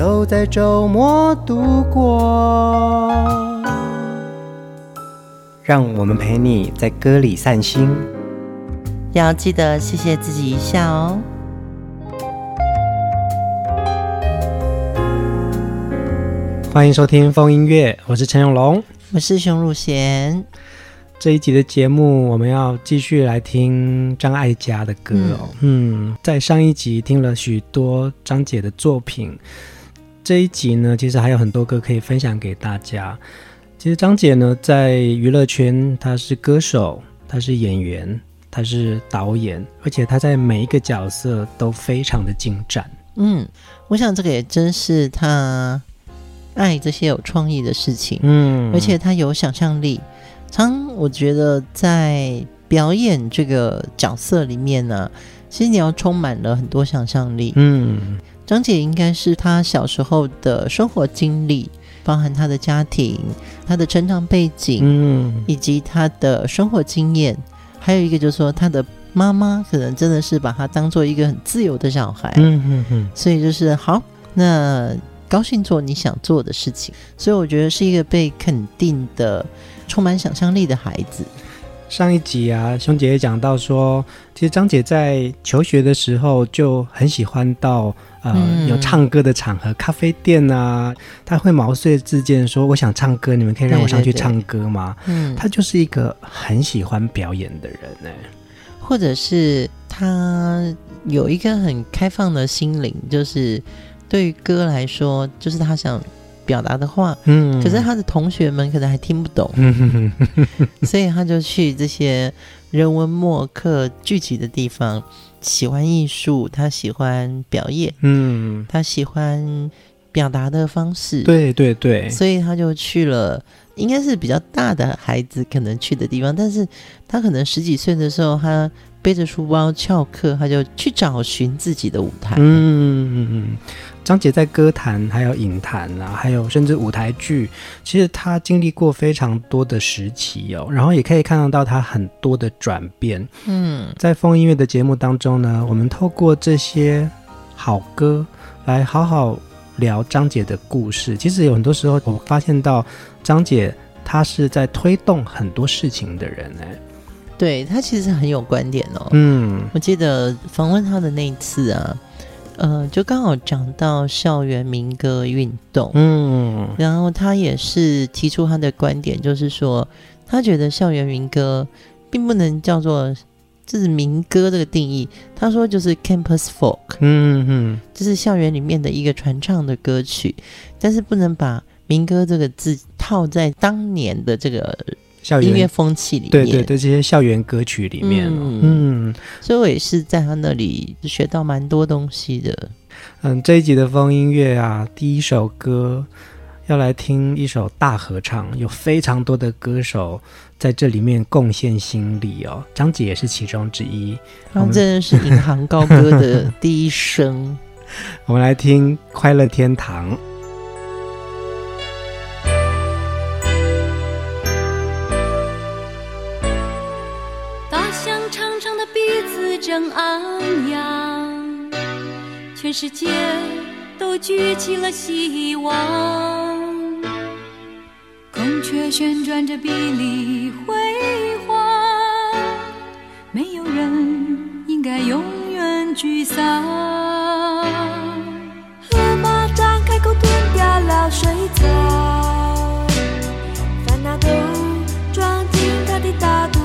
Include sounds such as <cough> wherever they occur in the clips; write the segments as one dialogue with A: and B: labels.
A: 都在周末度过，让我们陪你在歌里散心，
B: 要记得谢谢自己一下哦。
A: 欢迎收听风音乐，我是陈永龙，
B: 我是熊汝贤。
A: 这一集的节目，我们要继续来听张艾嘉的歌哦。嗯，嗯，在上一集听了许多张姐的作品。这一集呢，其实还有很多歌可以分享给大家。其实张姐呢，在娱乐圈，她是歌手，她是演员，她是导演，而且她在每一个角色都非常的精湛。
B: 嗯，我想这个也真是她爱这些有创意的事情。嗯，而且她有想象力。常我觉得在表演这个角色里面呢，其实你要充满了很多想象力。嗯。张姐应该是她小时候的生活经历，包含她的家庭、她的成长背景，嗯，以及她的生活经验，还有一个就是说，她的妈妈可能真的是把她当做一个很自由的小孩，嗯嗯嗯，所以就是好，那高兴做你想做的事情，所以我觉得是一个被肯定的、充满想象力的孩子。
A: 上一集啊，熊姐也讲到说，其实张姐在求学的时候就很喜欢到呃、嗯、有唱歌的场合，咖啡店啊，她会毛遂自荐说：“我想唱歌，你们可以让我上去唱歌吗？”嗯，她就是一个很喜欢表演的人呢，
B: 或者是她有一个很开放的心灵，就是对于歌来说，就是她想。表达的话，嗯，可是他的同学们可能还听不懂，嗯，<laughs> 所以他就去这些人文墨客聚集的地方，喜欢艺术，他喜欢表演，嗯，他喜欢表达的方式，
A: 对对对，
B: 所以他就去了，应该是比较大的孩子可能去的地方，但是他可能十几岁的时候，他背着书包翘课，他就去找寻自己的舞台，嗯嗯
A: 嗯。张姐在歌坛，还有影坛啊，还有甚至舞台剧，其实她经历过非常多的时期哦，然后也可以看得到她很多的转变。嗯，在风音乐的节目当中呢，我们透过这些好歌来好好聊张姐的故事。其实有很多时候，我发现到张姐她是在推动很多事情的人哎。
B: 对，她其实很有观点哦。嗯，我记得访问她的那一次啊。呃，就刚好讲到校园民歌运动，嗯，然后他也是提出他的观点，就是说，他觉得校园民歌并不能叫做这是民歌这个定义，他说就是 campus folk，嗯嗯，就是校园里面的一个传唱的歌曲，但是不能把民歌这个字套在当年的这个。校园音乐风气里面，
A: 对对对，这些校园歌曲里面，嗯，嗯，
B: 所以我也是在他那里学到蛮多东西的。
A: 嗯，这一集的风音乐啊，第一首歌要来听一首大合唱，有非常多的歌手在这里面贡献心力哦。张姐也是其中之一，
B: 他真的是银行高歌的第一声。<laughs>
A: 我们来听《快乐天堂》。
C: 全世界都举起了希望。孔雀旋转着碧丽辉煌，没有人应该永远沮丧。河马张开口吞掉了水草，烦恼都装进它的大肚。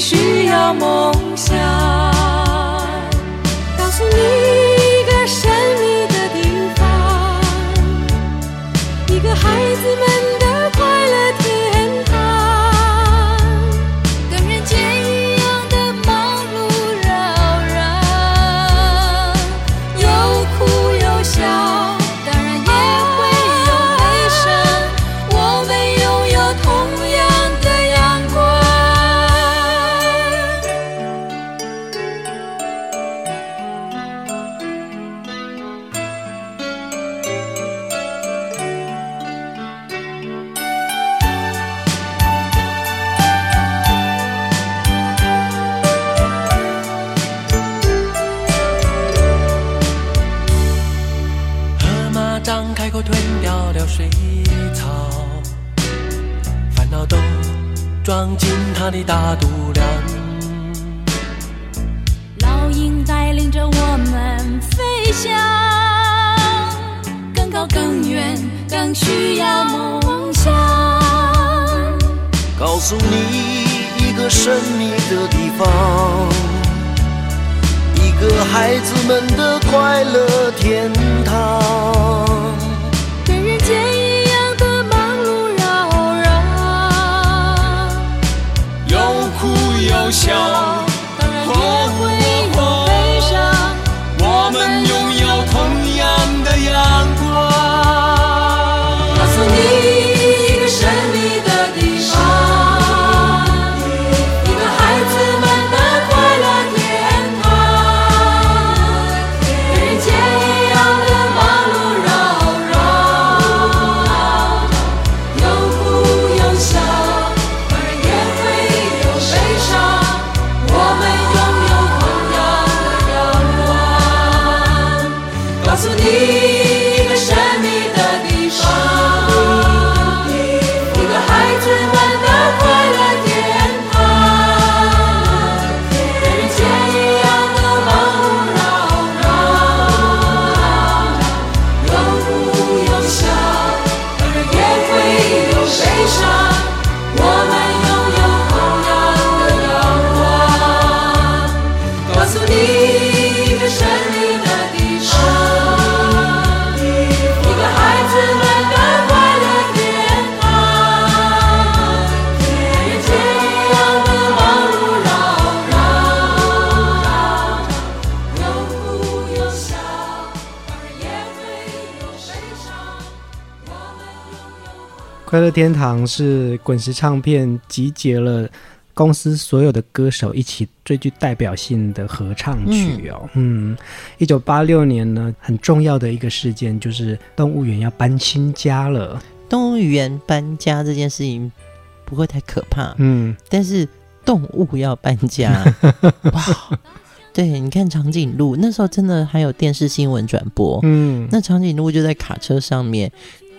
C: 需要梦想，大度快乐天堂
A: 是滚石唱片集结了公司所有的歌手一起最具代表性的合唱曲哦。嗯，一九八六年呢，很重要的一个事件就是动物园要搬新家了。
B: 动物园搬家这件事情不会太可怕，
A: 嗯，
B: 但是动物要搬家，<laughs> 哇！对，你看长颈鹿那时候真的还有电视新闻转播，
A: 嗯，
B: 那长颈鹿就在卡车上面。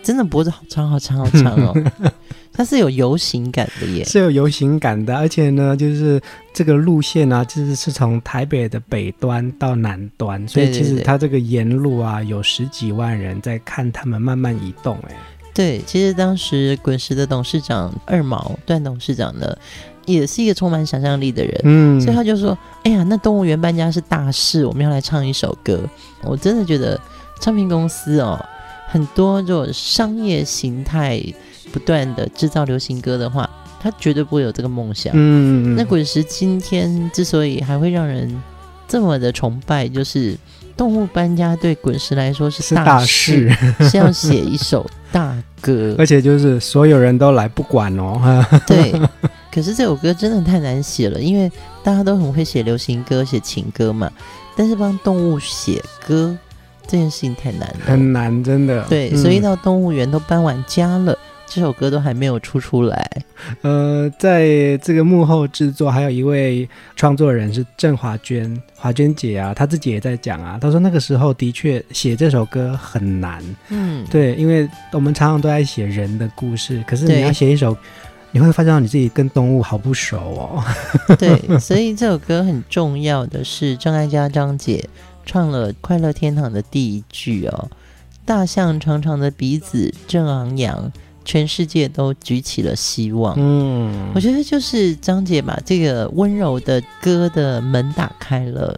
B: 真的脖子好长好长好长哦，<laughs> 它是有游行感的耶，
A: 是有游行感的，而且呢，就是这个路线啊，就是是从台北的北端到南端，所以其实它这个沿路啊，有十几万人在看他们慢慢移动。哎，
B: 对，其实当时滚石的董事长二毛段董事长呢，也是一个充满想象力的人，
A: 嗯，
B: 所以他就说：“哎呀，那动物园搬家是大事，我们要来唱一首歌。”我真的觉得唱片公司哦。很多这种商业形态不断的制造流行歌的话，他绝对不会有这个梦想。
A: 嗯，
B: 那滚石今天之所以还会让人这么的崇拜，就是动物搬家对滚石来说是大事，
A: 是大事，
B: 是要写一首大歌，<laughs>
A: 而且就是所有人都来不管哦。<laughs>
B: 对，可是这首歌真的太难写了，因为大家都很会写流行歌、写情歌嘛，但是帮动物写歌。这件事情太难了，
A: 很难，真的。
B: 对，嗯、所以到动物园都搬完家了，这首歌都还没有出出来。
A: 呃，在这个幕后制作，还有一位创作人是郑华娟，华娟姐啊，她自己也在讲啊，她说那个时候的确写这首歌很难。
B: 嗯，
A: 对，因为我们常常都在写人的故事，可是你要写一首，你会发现到你自己跟动物好不熟哦。
B: 对，所以这首歌很重要的是郑艾嘉张姐。唱了《快乐天堂》的第一句哦，大象长长的鼻子正昂扬，全世界都举起了希望。
A: 嗯，
B: 我觉得就是张姐把这个温柔的歌的门打开了，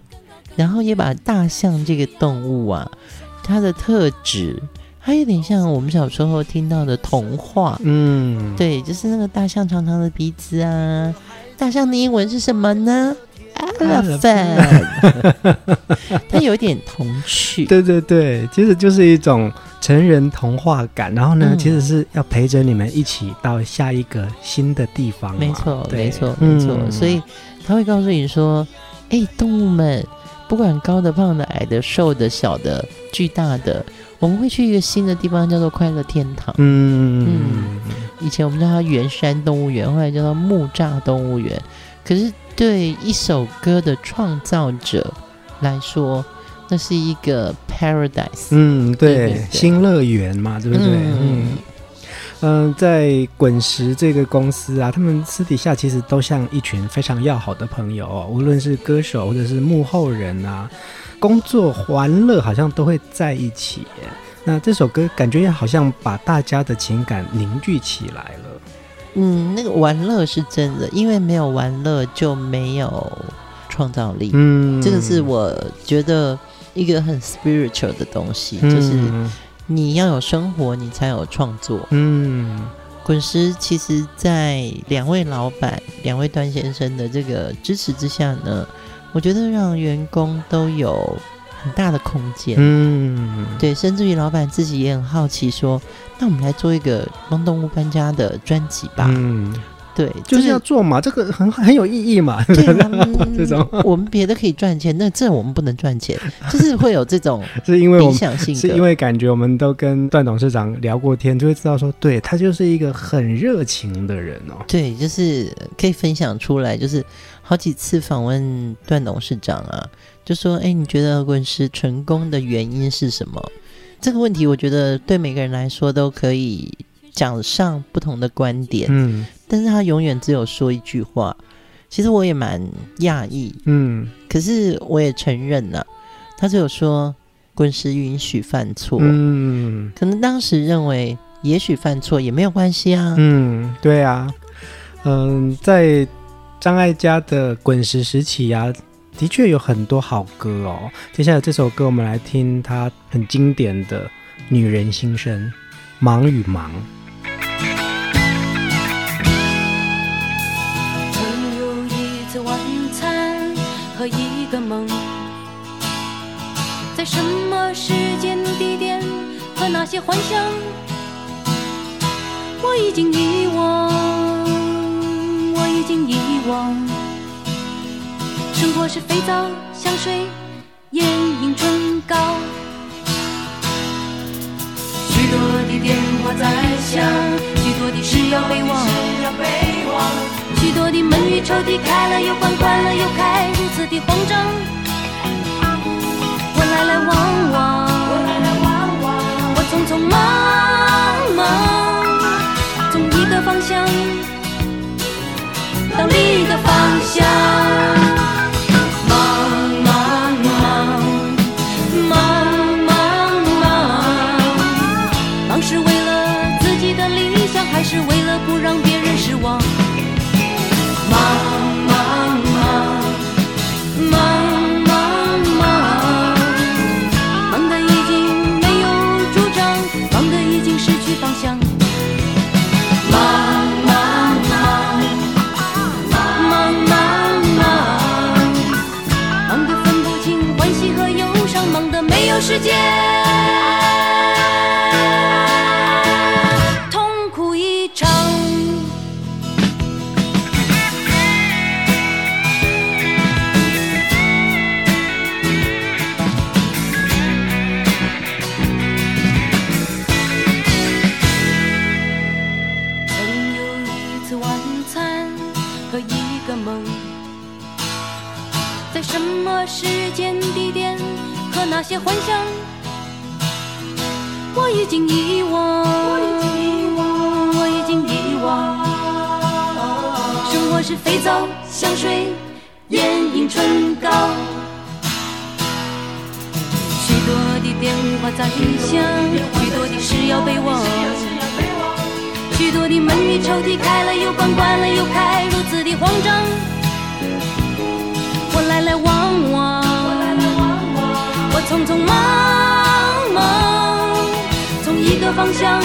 B: 然后也把大象这个动物啊，它的特质，它有点像我们小时候听到的童话。
A: 嗯，
B: 对，就是那个大象长长的鼻子啊，大象的英文是什么呢？Elephant，<laughs> <laughs> 它有点童趣。
A: 对对对，其实就是一种成人童话感。然后呢，
B: 嗯、其实
A: 是要陪着你们一起到下一个新的地方。
B: 没
A: 错，
B: 没错，没错。嗯、所以他会告诉你说：“哎，动物们，不管高的、胖的、矮的、瘦的、小的、巨大的，我们会去一个新的地方，叫做快乐天堂。”
A: 嗯
B: 嗯，以前我们叫它圆山动物园，后来叫做木栅动物园。可是。对一首歌的创造者来说，那是一个 paradise。
A: 嗯，对，
B: 对对对，
A: 新乐园嘛，对不对？嗯。
B: 嗯
A: 在滚石这个公司啊，他们私底下其实都像一群非常要好的朋友哦，无论是歌手或者是幕后人啊，工作欢乐好像都会在一起。那这首歌感觉也好像把大家的情感凝聚起来了。
B: 嗯，那个玩乐是真的，因为没有玩乐就没有创造力。
A: 嗯，
B: 这个是我觉得一个很 spiritual 的东西，嗯、就是。你要有生活，你才有创作。
A: 嗯，
B: 滚石其实，在两位老板、两位段先生的这个支持之下呢，我觉得让员工都有很大的空间。
A: 嗯，
B: 对，甚至于老板自己也很好奇，说：“那我们来做一个帮动物搬家的专辑吧。”
A: 嗯。
B: 对，
A: 就是要做嘛，这个很很有意义嘛。
B: 对，<laughs> 这
A: 种
B: 我们别的可以赚钱，那这我们不能赚钱，就是会有这种 <laughs>
A: 是因为
B: 理想性，
A: 是因为感觉我们都跟段董事长聊过天，就会知道说，对，他就是一个很热情的人哦。
B: 对，就是可以分享出来，就是好几次访问段董事长啊，就说，哎，你觉得滚石成功的原因是什么？这个问题，我觉得对每个人来说都可以。讲上不同的观点，
A: 嗯，
B: 但是他永远只有说一句话。其实我也蛮讶异，
A: 嗯，
B: 可是我也承认了，他只有说滚石允许犯错，
A: 嗯，
B: 可能当时认为也许犯错也没有关系啊，
A: 嗯，对啊，嗯，在张艾嘉的滚石时期啊，的确有很多好歌哦。接下来这首歌，我们来听他很经典的《女人心声》，忙与忙》。曾有一次晚餐。
C: 和一个梦，在什么时间地点和那些幻想，我已经遗忘，我已经遗忘。生活是肥皂、香水、眼影、唇膏，许多的电话在响，许多的事要备忘。许多的门与抽屉开了又关，关了又开，如此的慌张。我来来往往，我来来往往，我匆匆忙忙，从一个方向到另一个方向。世那些幻想，我已经遗忘，我已经遗忘，我已经遗忘。生活是肥皂、香水、眼影、唇膏，许多的电话在响，许多的事要备忘，许多的门与抽屉开了又关，关了又开，如此的慌张。我来来往往。匆匆忙忙，从一个方向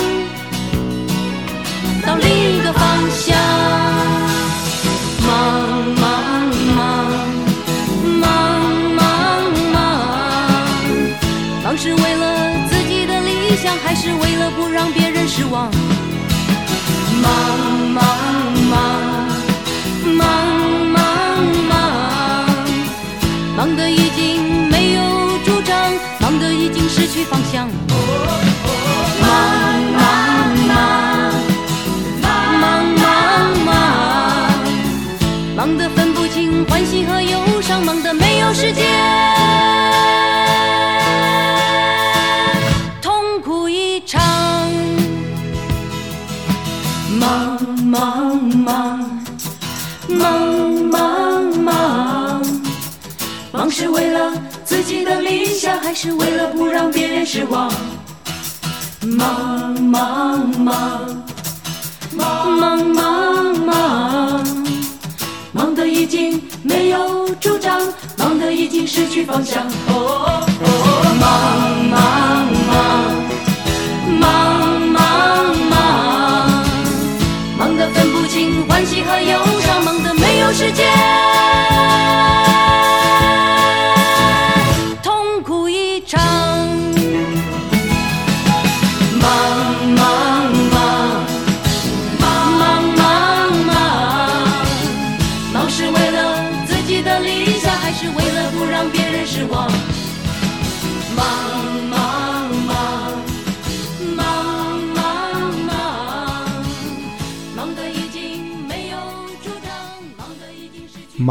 C: 到另一个方向，忙忙忙忙忙忙，忙是为了自己的理想，还是为了不让别人失望？忙忙忙忙忙忙，忙得已经。失去方向。欢喜和忧伤，忙得没有时间。痛苦一场，忙忙忙，忙忙忙，忙是为了。自己的理想，还是为了不让别人失望？忙忙忙，忙忙忙，忙忙得已经没有主张，忙得已经失去方向。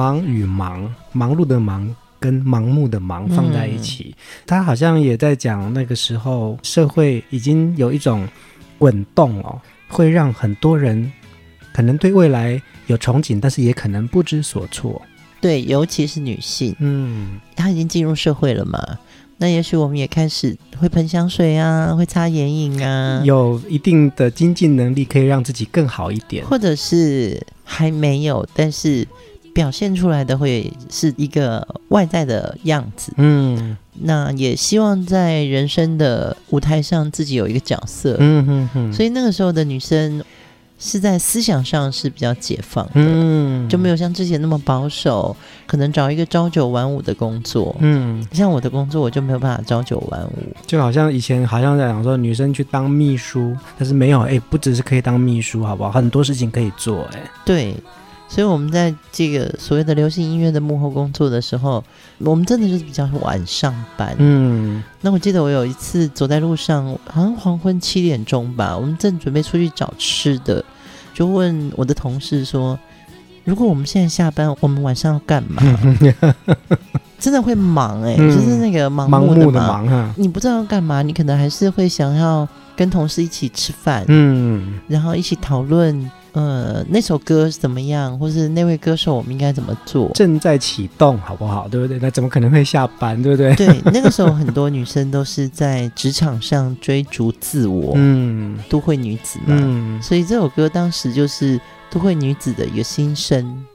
C: 忙与忙，忙
A: 碌的忙跟盲目的忙放在一起，嗯、他好像也在讲那个时候社会已经有一种滚动哦，会让很多人可能对未来有憧憬，但是也可能不知所措。
B: 对，尤其是女性，嗯，她已经进入社会了嘛，那也许我们也开始会喷香水啊，会擦眼影啊，
A: 有一定的经济能力可以让自己更好一点，
B: 或者是还没有，但是。表现出来的会是一个外在的样子，嗯，那也希望在人生的舞台上自己有一个角色，嗯哼哼，所以那个时候的女生是在思想上是比较解放的，嗯，就没有像之前那么保守，可能找一个朝九晚五的工作，嗯，像我的工作我就没有办法朝九晚五，
A: 就好像以前好像在讲说女生去当秘书，但是没有，哎，不只是可以当秘书，好不好？很多事情可以做，哎，
B: 对。所以，我们在这个所谓的流行音乐的幕后工作的时候，我们真的就是比较晚上班。嗯，那我记得我有一次走在路上，好像黄昏七点钟吧，我们正准备出去找吃的，就问我的同事说：“如果我们现在下班，我们晚上要干嘛？” <laughs> 真的会忙哎、欸，嗯、就是那个盲目的忙，盲目的忙啊，你不知道要干嘛，你可能还是会想要跟同事一起吃饭，嗯，然后一起讨论。呃，那首歌怎么样？或是那位歌手，我们应该怎么做？
A: 正在启动，好不好？对不对？那怎么可能会下班？对不对？
B: 对，<laughs> 那个时候很多女生都是在职场上追逐自我，嗯，都会女子嘛，嗯，所以这首歌当时就是都会女子的一个心声。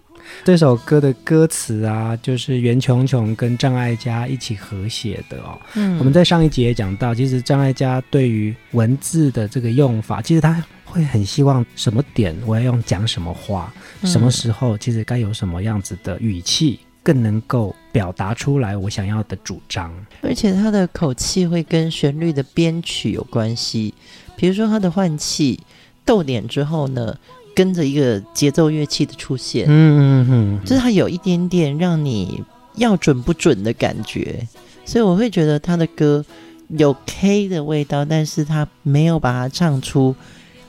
A: 这首歌的歌词啊，就是袁琼琼跟张艾嘉一起合写的哦。嗯，我们在上一集也讲到，其实张艾嘉对于文字的这个用法，其实他。会很希望什么点我要用讲什么话，什么时候其实该有什么样子的语气，更能够表达出来我想要的主张。
B: 而且他的口气会跟旋律的编曲有关系，比如说他的换气逗点之后呢，跟着一个节奏乐器的出现，嗯嗯嗯，就是他有一点点让你要准不准的感觉，所以我会觉得他的歌有 K 的味道，但是他没有把它唱出。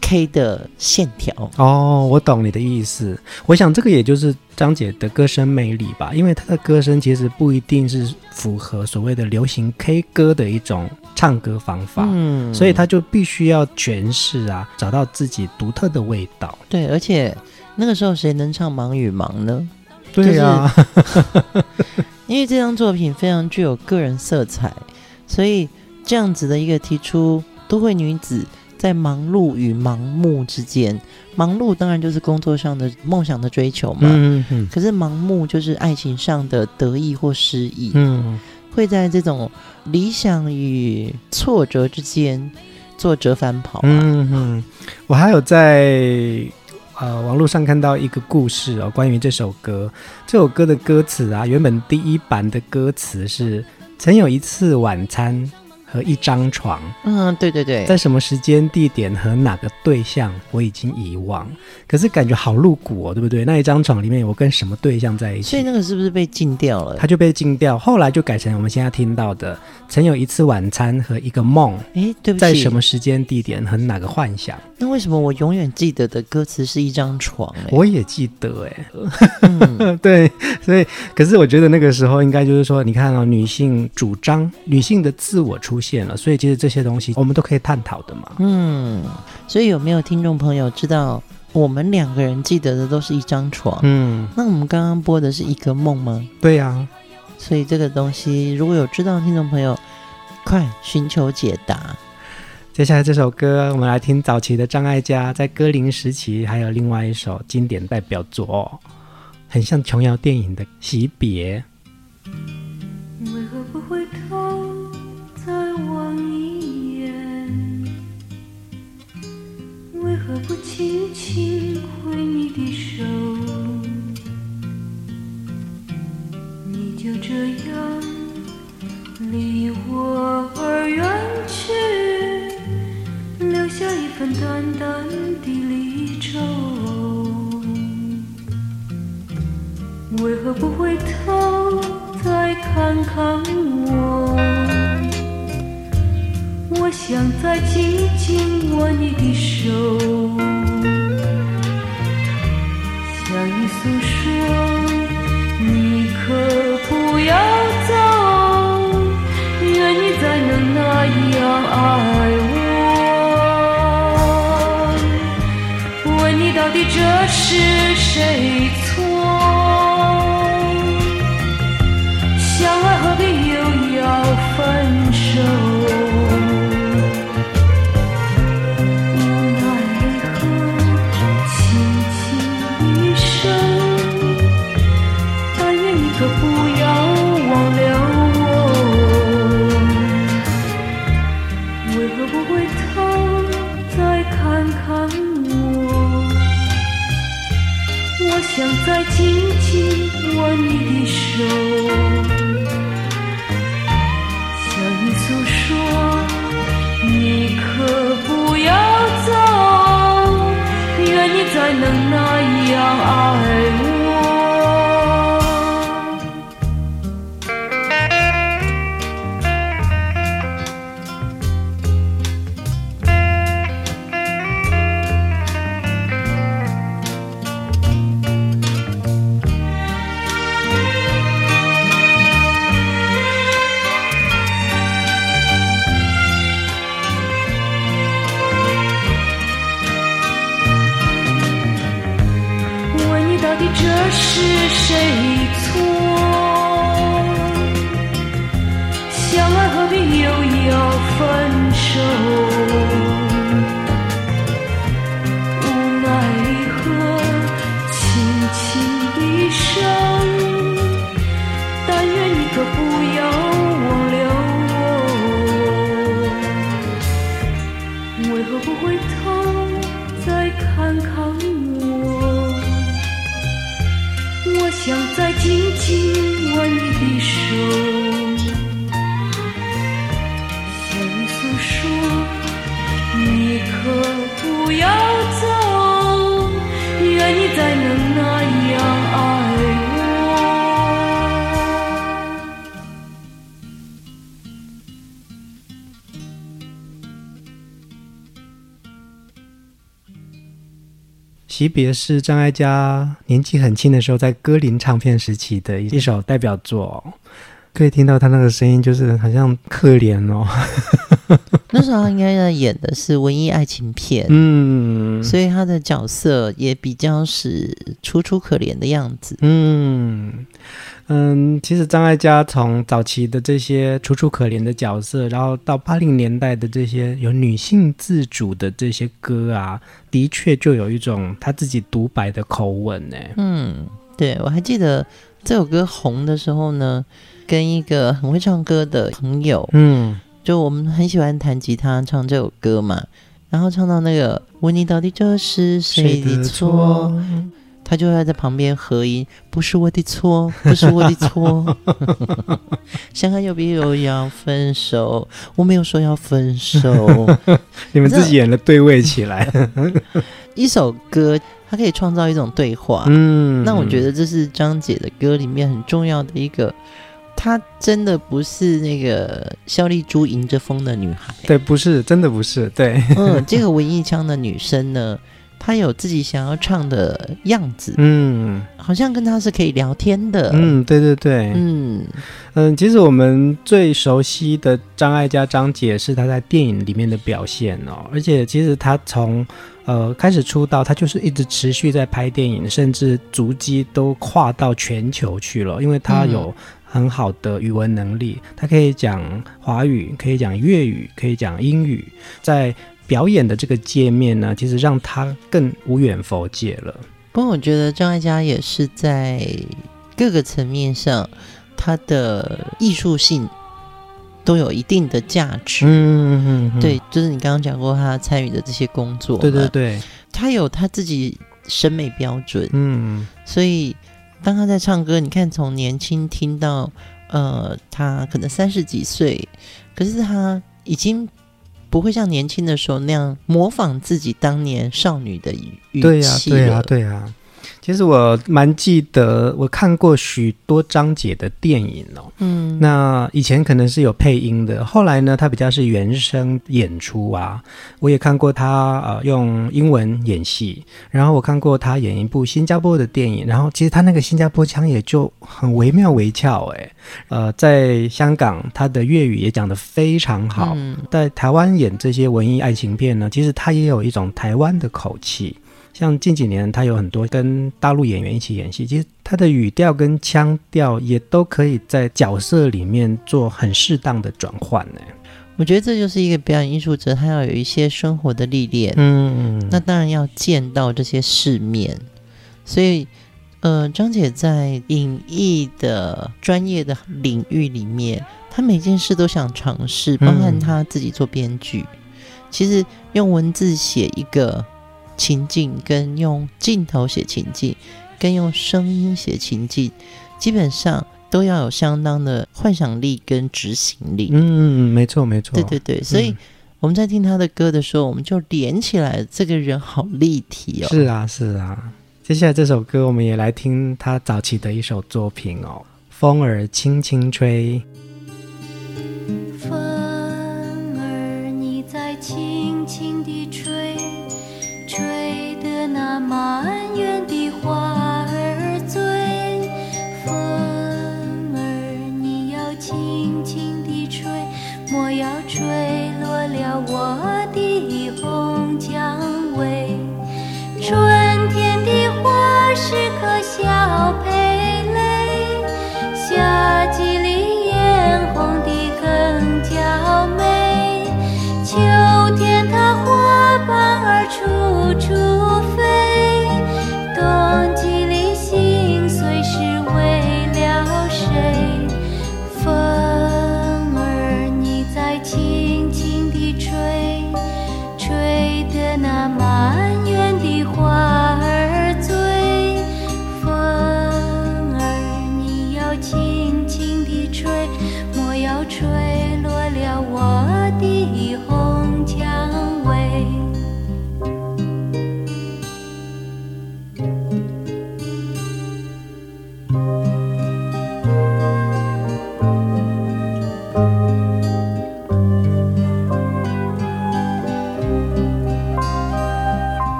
B: K 的线条
A: 哦，我懂你的意思。我想这个也就是张姐的歌声魅力吧，因为她的歌声其实不一定是符合所谓的流行 K 歌的一种唱歌方法，嗯，所以她就必须要诠释啊，找到自己独特的味道。
B: 对，而且那个时候谁能唱《忙与忙》呢？
A: 对呀、啊，<laughs>
B: 因为这张作品非常具有个人色彩，所以这样子的一个提出都会女子。在忙碌与盲目之间，忙碌当然就是工作上的梦想的追求嘛。嗯嗯。可是盲目就是爱情上的得意或失意。嗯。会在这种理想与挫折之间做折返跑。嗯嗯。
A: 我还有在呃网络上看到一个故事哦，关于这首歌。这首歌的歌词啊，原本第一版的歌词是：曾有一次晚餐。和一张床，
B: 嗯，对对对，
A: 在什么时间、地点和哪个对象，我已经遗忘。可是感觉好露骨哦，对不对？那一张床里面，我跟什么对象在一起？
B: 所以那个是不是被禁掉了？
A: 它就被禁掉，后来就改成我们现在听到的：曾有一次晚餐和一个梦。
B: 哎，对不起，
A: 在什么时间、地点和哪个幻想？
B: 那为什么我永远记得的歌词是一张床？
A: 我也记得，哎，嗯、<laughs> 对，所以，可是我觉得那个时候应该就是说，你看哦，女性主张、女性的自我出。出现了，所以其实这些东西我们都可以探讨的嘛。
B: 嗯，所以有没有听众朋友知道我们两个人记得的都是一张床。嗯，那我们刚刚播的是一个梦吗？
A: 对呀、啊。
B: 所以这个东西，如果有知道的听众朋友，快寻求解答。
A: 接下来这首歌，我们来听早期的张艾嘉在歌林时期，还有另外一首经典代表作，很像琼瑶电影的《惜别》。
C: 为何不回头何不轻轻挥你的手？你就这样离我而远去，留下一份淡淡的离愁。为何不回头再看看我？想再紧紧握你的手，向你诉说，你可不要走，愿你再能那样爱我。问你到底这是谁才能
A: 惜别是张艾嘉年纪很轻的时候，在歌林唱片时期的一首代表作，可以听到他那个声音，就是好像可怜哦。<laughs>
B: 那时候应该在演的是文艺爱情片，嗯，所以他的角色也比较是楚楚可怜的样子，
A: 嗯。嗯，其实张艾嘉从早期的这些楚楚可怜的角色，然后到八零年代的这些有女性自主的这些歌啊，的确就有一种他自己独白的口吻呢。
B: 嗯，对，我还记得这首歌红的时候呢，跟一个很会唱歌的朋友，嗯，就我们很喜欢弹吉他唱这首歌嘛，然后唱到那个问你到底这是谁的错？他就会在旁边合音，不是我的错，<laughs> 不是我的错。<laughs> 相爱有别又要分手，我没有说要分手。<laughs>
A: 你们自己演的对位起来。
B: 一首歌，它可以创造一种对话。嗯，那我觉得这是张姐的歌里面很重要的一个。她真的不是那个肖丽珠迎着风的女孩。
A: 对，不是，真的不是。对，
B: 嗯，这个文艺腔的女生呢？他有自己想要唱的样子，
A: 嗯，
B: 好像跟他是可以聊天的，
A: 嗯，对对对，嗯。嗯，其实我们最熟悉的张艾嘉张姐是她在电影里面的表现哦，而且其实她从呃开始出道，他就是一直持续在拍电影，甚至足迹都跨到全球去了，因为他有很好的语文能力，他可以讲华语，可以讲粤语，可以讲英语，在表演的这个界面呢，其实让他更无远佛界了。
B: 不过我觉得张艾嘉也是在各个层面上，他的艺术性都有一定的价值。嗯嗯嗯，对，就是你刚刚讲过他参与的这些工作，
A: 对对对，
B: 他有他自己审美标准。嗯，所以当他在唱歌，你看从年轻听到呃，他可能三十几岁，可是他已经。不会像年轻的时候那样模仿自己当年少女的语气。
A: 对呀，对呀，对呀。其实我蛮记得，我看过许多张姐的电影哦。嗯，那以前可能是有配音的，后来呢，她比较是原声演出啊。我也看过她呃用英文演戏，然后我看过她演一部新加坡的电影，然后其实她那个新加坡腔也就很惟妙惟肖哎。呃，在香港她的粤语也讲得非常好，嗯，在台湾演这些文艺爱情片呢，其实她也有一种台湾的口气。像近几年，他有很多跟大陆演员一起演戏，其实他的语调跟腔调也都可以在角色里面做很适当的转换呢。
B: 我觉得这就是一个表演艺术者，他要有一些生活的历练，嗯，那当然要见到这些世面。所以，呃，张姐在影艺的专业的领域里面，她每件事都想尝试，包含她自己做编剧，嗯，其实用文字写一个。情境跟用镜头写情境，跟用声音写情境，基本上都要有相当的幻想力跟执行力。
A: 嗯，没错没错。
B: 对对对，所以我们在听他的歌的时候，我们就连起来，这个人好立体哦。
A: 是啊是啊，接下来这首歌我们也来听他早期的一首作品哦，《风儿轻轻吹》。
C: 那满园的花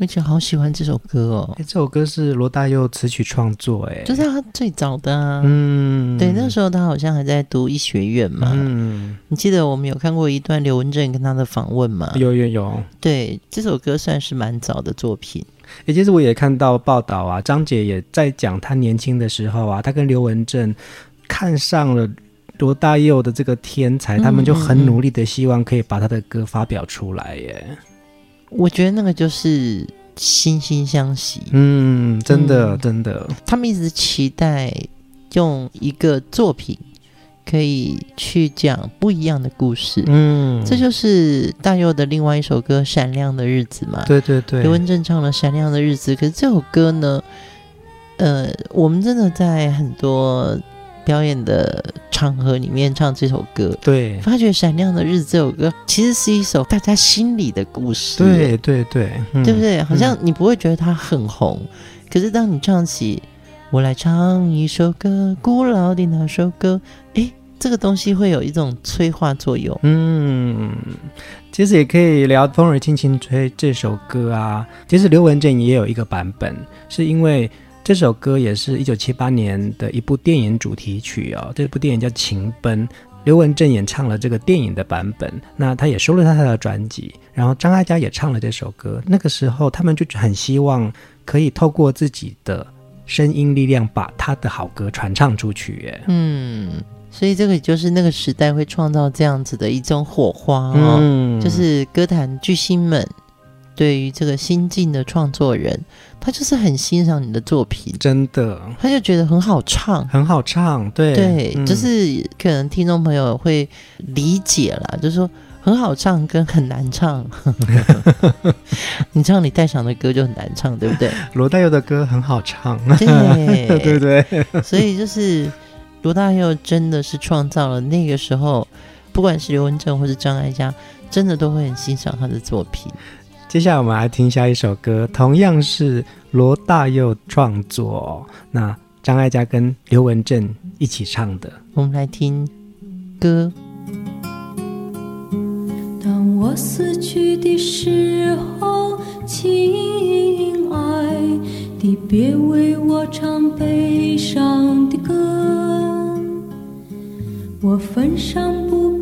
B: 我以前好喜欢这首歌哦！
A: 哎，这首歌是罗大佑词曲创作，哎，
B: 就是他最早的啊。
A: 嗯，
B: 对，那时候他好像还在读医学院嘛。嗯，你记得我们有看过一段刘文正跟他的访问吗？
A: 有有有。
B: 对，这首歌算是蛮早的作品。
A: 哎，其实我也看到报道啊，张姐也在讲她年轻的时候啊，她跟刘文正看上了罗大佑的这个天才，嗯、他们就很努力的希望可以把他的歌发表出来耶。
B: 我觉得那个就是惺惺相惜，
A: 嗯，真的、嗯、真的，
B: 他们一直期待用一个作品可以去讲不一样的故事，嗯，这就是大佑的另外一首歌《闪亮的日子》嘛，
A: 对对对，
B: 刘文正唱了《闪亮的日子》，可是这首歌呢，呃，我们真的在很多。表演的场合里面唱这首歌，
A: 对，
B: 发觉《闪亮的日子》这首歌其实是一首大家心里的故事，
A: 对对对，嗯、
B: 对不对？好像你不会觉得它很红，嗯、可是当你唱起“我来唱一首歌，古老的那首歌”，诶，这个东西会有一种催化作用。
A: 嗯，其实也可以聊《风儿轻轻吹》这首歌啊。其实刘文正也有一个版本，是因为。这首歌也是一九七八年的一部电影主题曲哦，这部电影叫《情奔》，刘文正演唱了这个电影的版本，那他也收录在他的专辑，然后张艾嘉也唱了这首歌。那个时候他们就很希望可以透过自己的声音力量，把他的好歌传唱出去。耶，
B: 嗯，所以这个就是那个时代会创造这样子的一种火花哦，嗯，就是歌坛巨星们。对于这个新晋的创作人，他就是很欣赏你的作品，
A: 真的，
B: 他就觉得很好唱，
A: 很好唱，对。
B: 对，嗯、就是可能听众朋友会理解啦，就是说很好唱跟很难唱，<laughs> 你唱李代祥的歌就很难唱，对不对？
A: 罗大佑的歌很好唱，
B: 对。<laughs>
A: 对对，
B: 所以就是罗大佑真的是创造了那个时候，不管是刘文正或是张艾嘉，真的都会很欣赏他的作品。
A: 接下来我们来听下一首歌，同样是罗大佑创作，那张艾嘉跟刘文正一起唱的。
B: 我们来听歌。
C: 当我死去的时候，亲爱的，别为我唱悲伤的歌，我坟上不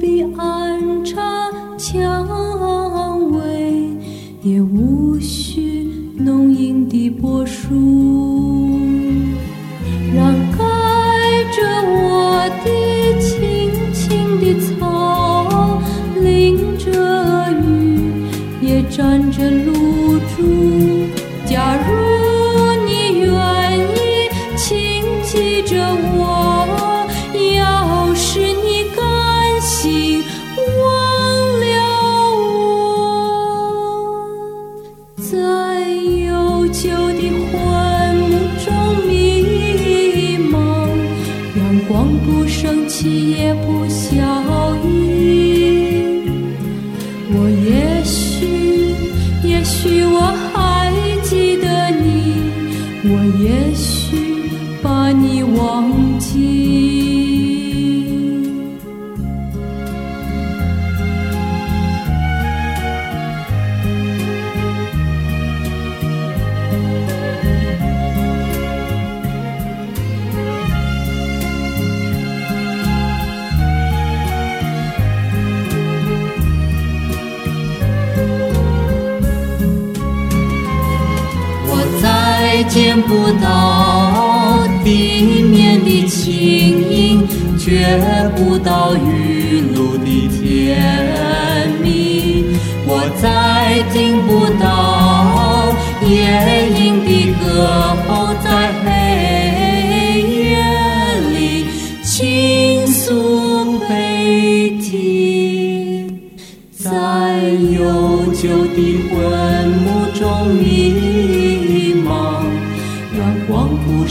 C: 见不到地面的轻盈，觉不到雨露的甜蜜。我再听不到夜莺的歌喉，在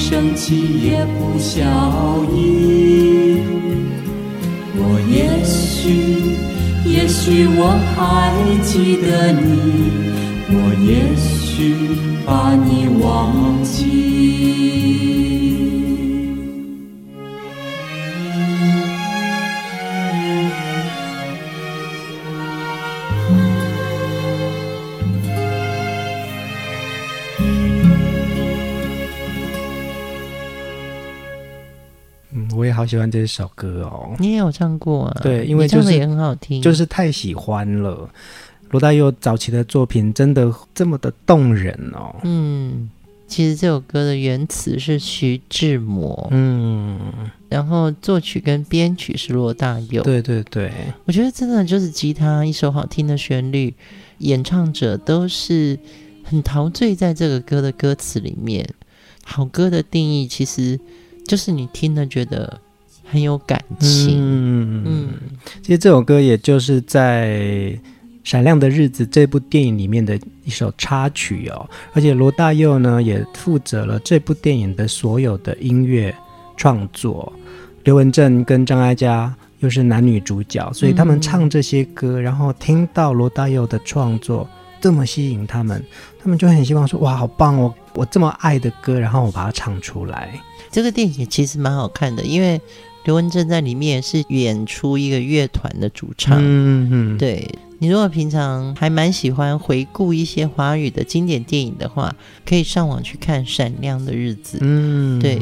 C: 生气，也不消翳。我也许，也许我还记得你，我也许把你忘
A: 记。好喜欢这首歌哦。
B: 你也有唱过啊？
A: 对，因为就是
B: 也很好听，
A: 就是太喜欢了。罗大佑早期的作品真的这么的动人哦。
B: 嗯，其实这首歌的原词是徐志摩，
A: 嗯，
B: 然后作曲跟编曲是罗大佑。
A: 对对对，
B: 我觉得真的就是吉他一首好听的旋律，演唱者都是很陶醉在这个歌的歌词里面。好歌的定义其实就是你听了觉得很有感情。
A: 嗯嗯，其实这首歌也就是在。《闪亮的日子》这部电影里面的一首插曲哦，而且罗大佑呢也负责了这部电影的所有的音乐创作。刘文正跟张艾嘉又是男女主角，所以他们唱这些歌，嗯、然后听到罗大佑的创作这么吸引他们，他们就很希望说：“哇，好棒哦！我这么爱的歌，然后我把它唱出来。”
B: 这个电影其实蛮好看的，因为刘文正在里面是演出一个乐团的主唱。
A: 嗯嗯，
B: 对。你如果平常还蛮喜欢回顾一些华语的经典电影的话，可以上网去看《闪亮的日子》。
A: 嗯，
B: 对，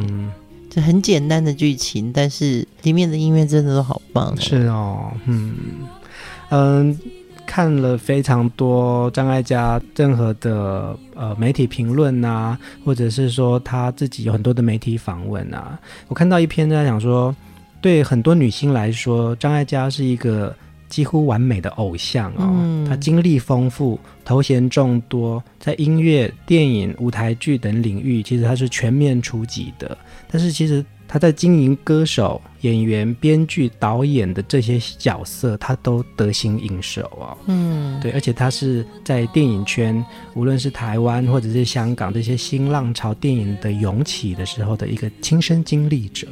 B: 这很简单的剧情，但是里面的音乐真的都好棒哦。
A: 是哦，嗯嗯，看了非常多张艾嘉任何的呃媒体评论啊，或者是说他自己有很多的媒体访问啊，我看到一篇在讲说，对很多女星来说，张艾嘉是一个。几乎完美的偶像哦，嗯、他经历丰富，头衔众多，在音乐、电影、舞台剧等领域，其实她是全面出击的。但是其实她在经营歌手、演员、编剧、导演的这些角色，她都得心应手哦。
B: 嗯，
A: 对，而且她是在电影圈，无论是台湾或者是香港这些新浪潮电影的涌起的时候的一个亲身经历者。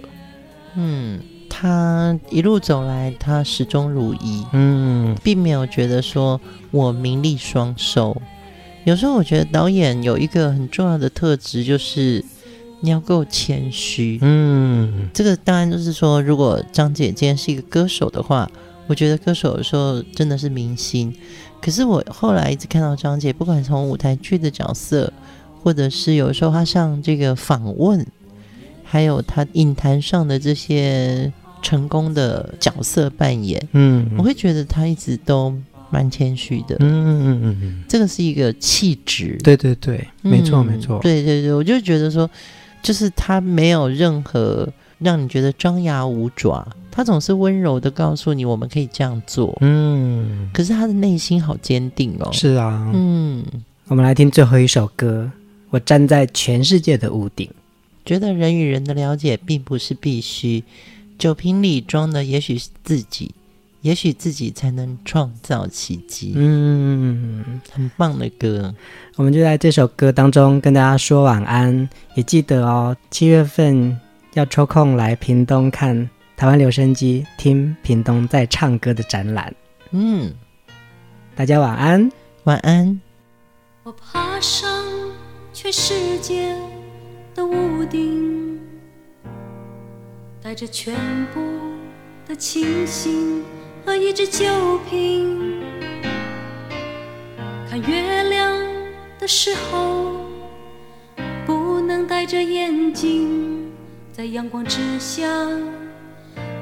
B: 嗯。他一路走来，他始终如一，
A: 嗯，
B: 并没有觉得说我名利双收。有时候我觉得导演有一个很重要的特质，就是你要够谦虚，
A: 嗯，
B: 这个当然就是说，如果张姐今天是一个歌手的话，我觉得歌手有时候真的是明星。可是我后来一直看到张姐，不管从舞台剧的角色，或者是有时候她上这个访问，还有她影坛上的这些。成功的角色扮演，
A: 嗯，
B: 我会觉得他一直都蛮谦虚的，
A: 嗯嗯嗯嗯，
B: 这个是一个气质，
A: 对对对，没错、嗯、没错，
B: 对对对，我就觉得说，就是他没有任何让你觉得张牙舞爪，他总是温柔的告诉你我们可以这样做，
A: 嗯，
B: 可是他的内心好坚定哦，
A: 是啊，
B: 嗯，
A: 我们来听最后一首歌，我站在全世界的屋顶，
B: 觉得人与人的了解并不是必须。酒瓶里装的也许是自己，也许自己才能创造奇迹。
A: 嗯，
B: 很棒的歌，
A: 我们就在这首歌当中跟大家说晚安。也记得哦，七月份要抽空来屏东看台湾留声机，听屏东在唱歌的展览。
B: 嗯，
A: 大家晚安，
B: 晚安。
C: 我爬上全世界的屋顶。带着全部的清醒和一只酒瓶，看月亮的时候不能戴着眼镜，在阳光之下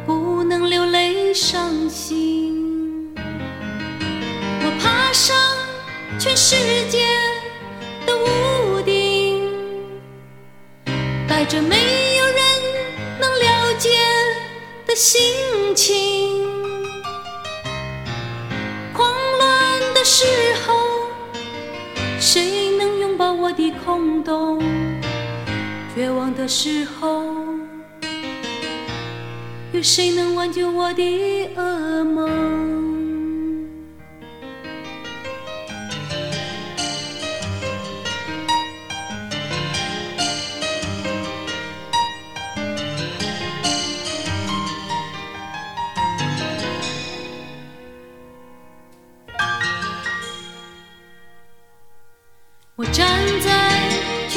C: 不能流泪伤心。我爬上全世界的屋顶，带着美。心情，慌乱的时候，谁能拥抱我的空洞？绝望的时候，有谁能挽救我的噩梦？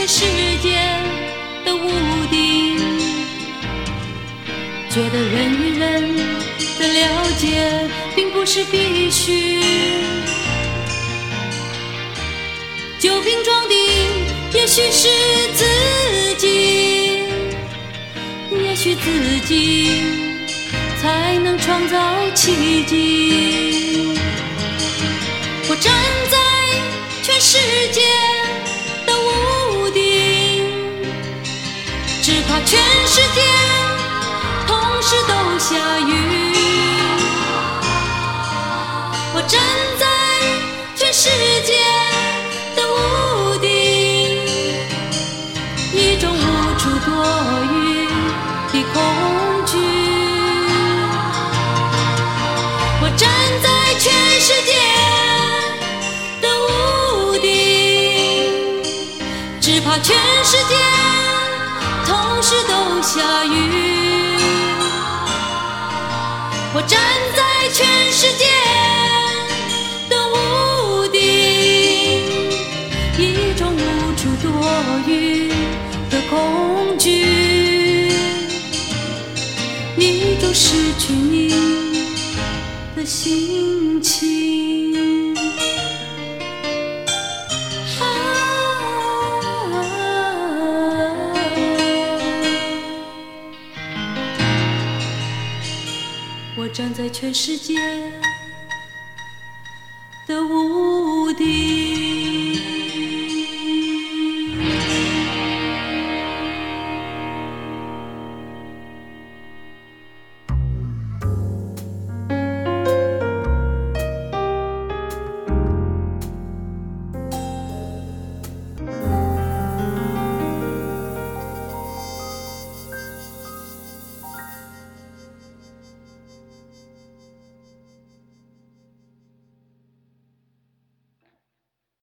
C: 全世界的屋顶，觉得人与人的了解并不是必须。酒瓶装的也许是自己。也许自己，才能创造奇迹。我站在全世界全世界同时都下雨。我站在全世界的屋顶，一种无处躲雨的恐惧。我站在全世界的屋顶，只怕全世界时都下雨。我站在全世界。的屋顶，一种无处躲雨的恐惧，一种失去你的心站在全世界。